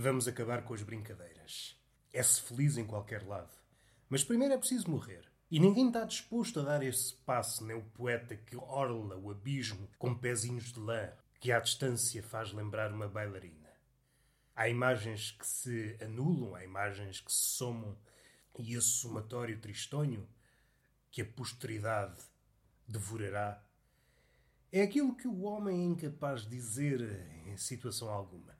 Vamos acabar com as brincadeiras. É-se feliz em qualquer lado. Mas primeiro é preciso morrer. E ninguém está disposto a dar esse passo, nem o poeta que orla o abismo com pezinhos de lã, que à distância faz lembrar uma bailarina. Há imagens que se anulam, há imagens que se somam, e esse somatório tristonho, que a posteridade devorará, é aquilo que o homem é incapaz de dizer em situação alguma.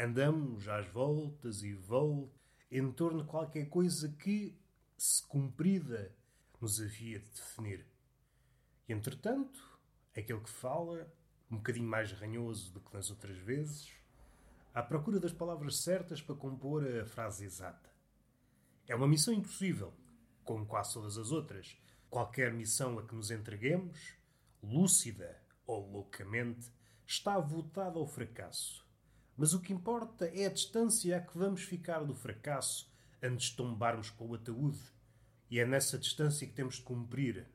Andamos às voltas e voltas em torno de qualquer coisa que, se cumprida, nos havia de definir. E, entretanto, aquele que fala, um bocadinho mais ranhoso do que nas outras vezes, à procura das palavras certas para compor a frase exata. É uma missão impossível, como quase todas as outras. Qualquer missão a que nos entreguemos, lúcida ou loucamente, está votada ao fracasso. Mas o que importa é a distância a que vamos ficar do fracasso antes de tombarmos para o ataúde. E é nessa distância que temos de cumprir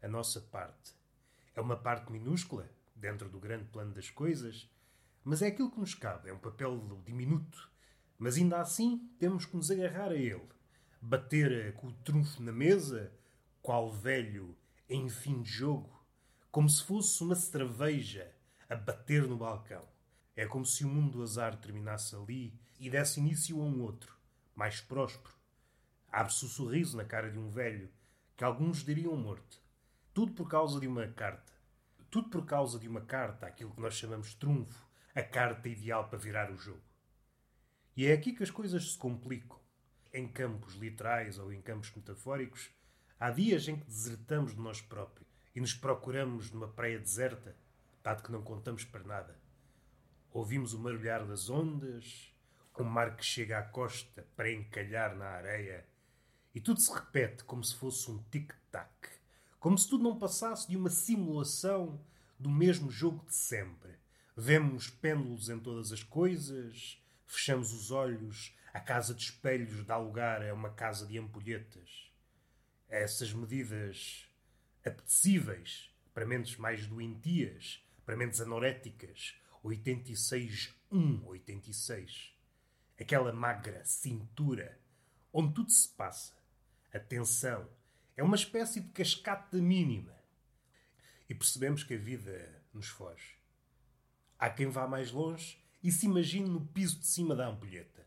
a nossa parte. É uma parte minúscula, dentro do grande plano das coisas, mas é aquilo que nos cabe. É um papel diminuto. Mas ainda assim temos que nos agarrar a ele. Bater com o trunfo na mesa, qual velho em fim de jogo, como se fosse uma cerveja a bater no balcão. É como se o mundo do azar terminasse ali e desse início a um outro, mais próspero. Abre-se o sorriso na cara de um velho, que alguns diriam morto. Tudo por causa de uma carta. Tudo por causa de uma carta, aquilo que nós chamamos trunfo, a carta ideal para virar o jogo. E é aqui que as coisas se complicam. Em campos literais ou em campos metafóricos, há dias em que desertamos de nós próprios e nos procuramos numa praia deserta, dado que não contamos para nada. Ouvimos o marulhar das ondas, o mar que chega à costa para encalhar na areia, e tudo se repete como se fosse um tic-tac, como se tudo não passasse de uma simulação do mesmo jogo de sempre. Vemos pêndulos em todas as coisas, fechamos os olhos, a casa de espelhos dá lugar a uma casa de ampulhetas. Essas medidas apetecíveis para mentes mais doentias, para mentes anoréticas, 86 1 86. Aquela magra cintura onde tudo se passa. A tensão é uma espécie de cascata mínima. E percebemos que a vida nos foge. Há quem vá mais longe e se imagine no piso de cima da ampulheta.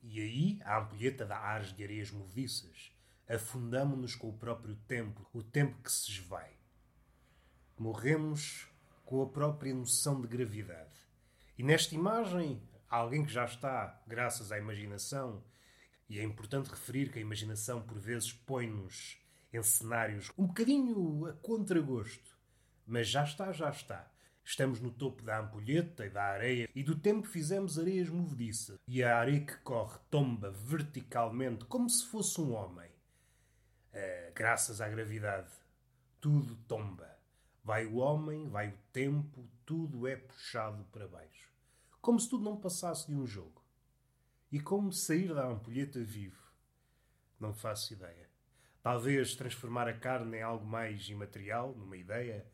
E aí a ampulheta dá ares de areias movediças. Afundamo-nos com o próprio tempo, o tempo que se esvai. Morremos com a própria noção de gravidade. E nesta imagem, há alguém que já está, graças à imaginação, e é importante referir que a imaginação por vezes põe-nos em cenários um bocadinho a contragosto, mas já está, já está. Estamos no topo da ampulheta e da areia, e do tempo fizemos areias movediças, e a areia que corre tomba verticalmente como se fosse um homem. Uh, graças à gravidade, tudo tomba. Vai o homem, vai o tempo, tudo é puxado para baixo. Como se tudo não passasse de um jogo. E como sair da ampulheta vivo? Não faço ideia. Talvez transformar a carne em algo mais imaterial, numa ideia,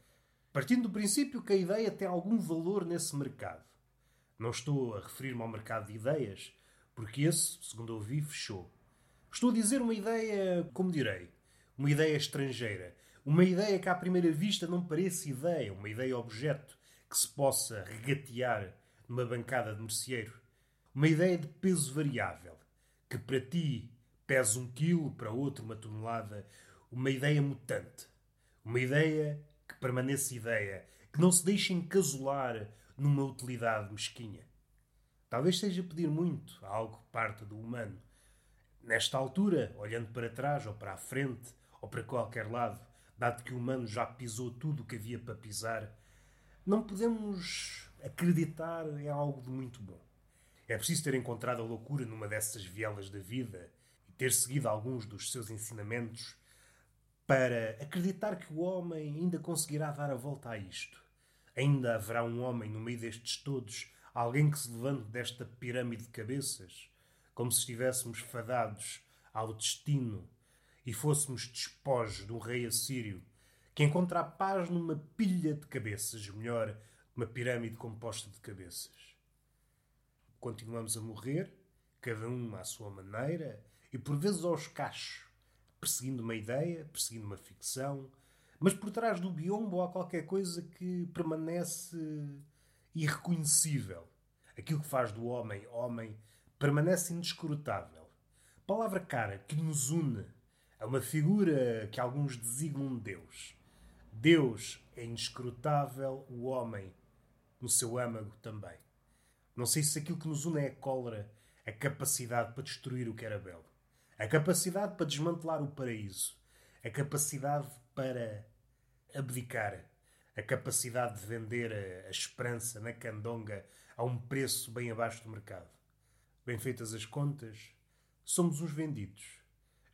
partindo do princípio que a ideia tem algum valor nesse mercado. Não estou a referir-me ao mercado de ideias, porque esse, segundo ouvi, fechou. Estou a dizer uma ideia, como direi, uma ideia estrangeira, uma ideia que à primeira vista não parece ideia, uma ideia objeto que se possa regatear numa bancada de merceeiro. Uma ideia de peso variável, que para ti pesa um quilo, para outro uma tonelada. Uma ideia mutante. Uma ideia que permanece ideia, que não se deixa encasular numa utilidade mesquinha. Talvez seja pedir muito a algo que parte do humano. Nesta altura, olhando para trás ou para a frente ou para qualquer lado, dado que o humano já pisou tudo o que havia para pisar, não podemos acreditar em algo de muito bom. É preciso ter encontrado a loucura numa dessas vielas da vida e ter seguido alguns dos seus ensinamentos para acreditar que o homem ainda conseguirá dar a volta a isto. Ainda haverá um homem no meio destes todos, alguém que se levante desta pirâmide de cabeças, como se estivéssemos fadados ao destino e fôssemos despojos de um rei assírio que encontra a paz numa pilha de cabeças, melhor, uma pirâmide composta de cabeças. continuamos a morrer, cada um à sua maneira, e por vezes aos cachos, perseguindo uma ideia, perseguindo uma ficção, mas por trás do biombo há qualquer coisa que permanece irreconhecível. Aquilo que faz do homem homem permanece inescrutável. Palavra cara que nos une a uma figura que alguns designam Deus. Deus é inescrutável, o homem no seu âmago também. Não sei se aquilo que nos une é a cólera, a capacidade para destruir o que era belo, a capacidade para desmantelar o paraíso, a capacidade para abdicar, a capacidade de vender a, a esperança na candonga a um preço bem abaixo do mercado. Bem feitas as contas, somos uns vendidos.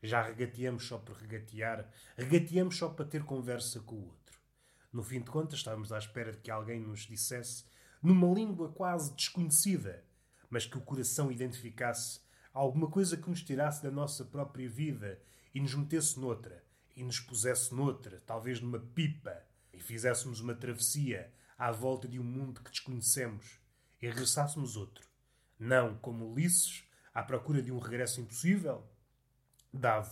Já regateamos só por regatear, regateamos só para ter conversa com o outro. No fim de contas, estávamos à espera de que alguém nos dissesse, numa língua quase desconhecida, mas que o coração identificasse alguma coisa que nos tirasse da nossa própria vida e nos metesse noutra, e nos pusesse noutra, talvez numa pipa, e fizéssemos uma travessia à volta de um mundo que desconhecemos e regressássemos outro. Não como Ulisses, à procura de um regresso impossível, dado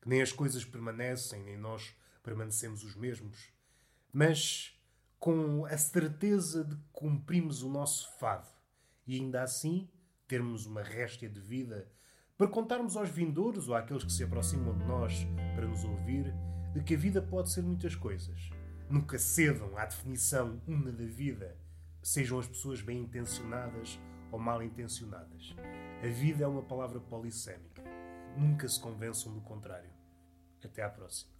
que nem as coisas permanecem, nem nós permanecemos os mesmos, mas com a certeza de que cumprimos o nosso fado e ainda assim termos uma réstia de vida para contarmos aos vindouros ou àqueles que se aproximam de nós para nos ouvir de que a vida pode ser muitas coisas. Nunca cedam à definição una da vida, sejam as pessoas bem intencionadas ou mal intencionadas. A vida é uma palavra polissémica. Nunca se convençam do contrário. Até à próxima.